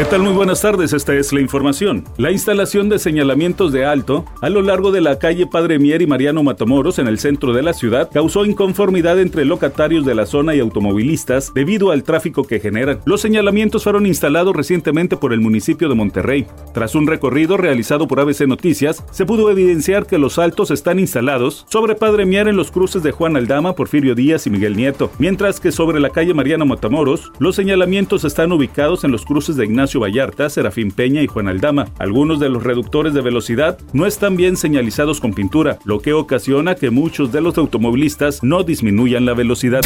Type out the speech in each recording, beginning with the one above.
¿Qué tal? Muy buenas tardes, esta es la información. La instalación de señalamientos de alto a lo largo de la calle Padre Mier y Mariano Matamoros en el centro de la ciudad causó inconformidad entre locatarios de la zona y automovilistas debido al tráfico que generan. Los señalamientos fueron instalados recientemente por el municipio de Monterrey. Tras un recorrido realizado por ABC Noticias, se pudo evidenciar que los altos están instalados sobre Padre Mier en los cruces de Juan Aldama, Porfirio Díaz y Miguel Nieto, mientras que sobre la calle Mariano Matamoros, los señalamientos están ubicados en los cruces de Ignacio Vallarta, Serafín Peña y Juan Aldama. Algunos de los reductores de velocidad no están bien señalizados con pintura, lo que ocasiona que muchos de los automovilistas no disminuyan la velocidad.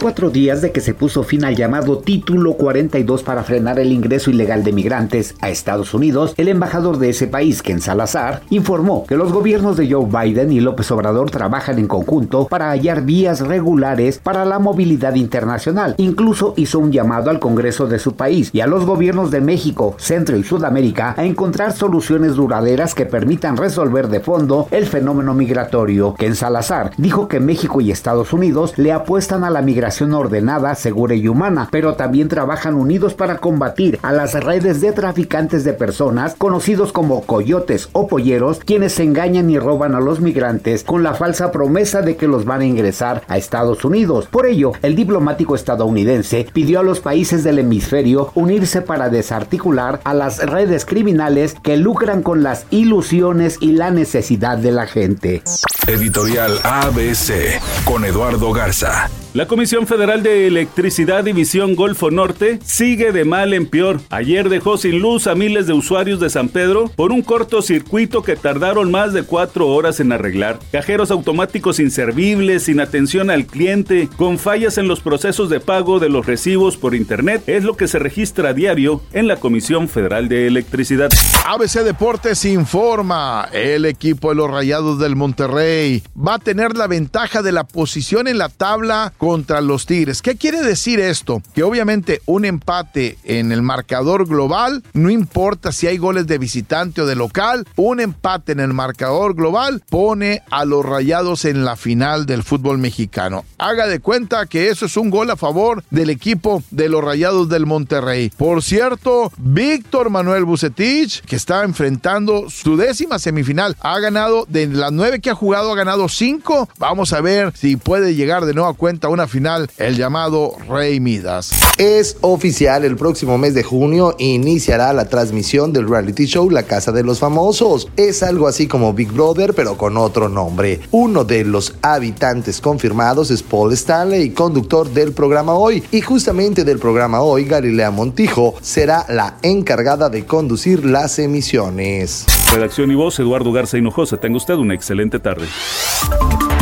Cuatro días de que se puso fin al llamado Título 42 para frenar el ingreso ilegal de migrantes a Estados Unidos, el embajador de ese país, Ken Salazar, informó que los gobiernos de Joe Biden y López Obrador trabajan en conjunto para hallar vías regulares para la movilidad internacional. Incluso hizo un llamado al Congreso de su país y a los gobiernos de México, Centro y Sudamérica a encontrar soluciones duraderas que permitan resolver de fondo el fenómeno migratorio. Ken Salazar dijo que México y Estados Unidos le apuestan a la migración ordenada, segura y humana, pero también trabajan unidos para combatir a las redes de traficantes de personas conocidos como coyotes o polleros, quienes engañan y roban a los migrantes con la falsa promesa de que los van a ingresar a Estados Unidos. Por ello, el diplomático estadounidense pidió a los países del hemisferio unirse para desarticular a las redes criminales que lucran con las ilusiones y la necesidad de la gente. Editorial ABC con Eduardo Garza. La Comisión Federal de Electricidad División Golfo Norte sigue de mal en peor. Ayer dejó sin luz a miles de usuarios de San Pedro por un cortocircuito que tardaron más de cuatro horas en arreglar. Cajeros automáticos inservibles, sin atención al cliente, con fallas en los procesos de pago de los recibos por Internet, es lo que se registra a diario en la Comisión Federal de Electricidad. ABC Deportes informa, el equipo de los Rayados del Monterrey va a tener la ventaja de la posición en la tabla contra los Tigres. ¿Qué quiere decir esto? Que obviamente un empate en el marcador global, no importa si hay goles de visitante o de local, un empate en el marcador global pone a los rayados en la final del fútbol mexicano. Haga de cuenta que eso es un gol a favor del equipo de los rayados del Monterrey. Por cierto, Víctor Manuel Bucetich, que está enfrentando su décima semifinal, ha ganado de las nueve que ha jugado, ha ganado cinco. Vamos a ver si puede llegar de nuevo a una final el llamado Rey Midas. Es oficial, el próximo mes de junio iniciará la transmisión del reality show La Casa de los Famosos. Es algo así como Big Brother, pero con otro nombre. Uno de los habitantes confirmados es Paul Stanley, conductor del programa Hoy. Y justamente del programa Hoy, Galilea Montijo será la encargada de conducir las emisiones. Redacción y voz, Eduardo Garza Hinojosa. Tenga usted una excelente tarde.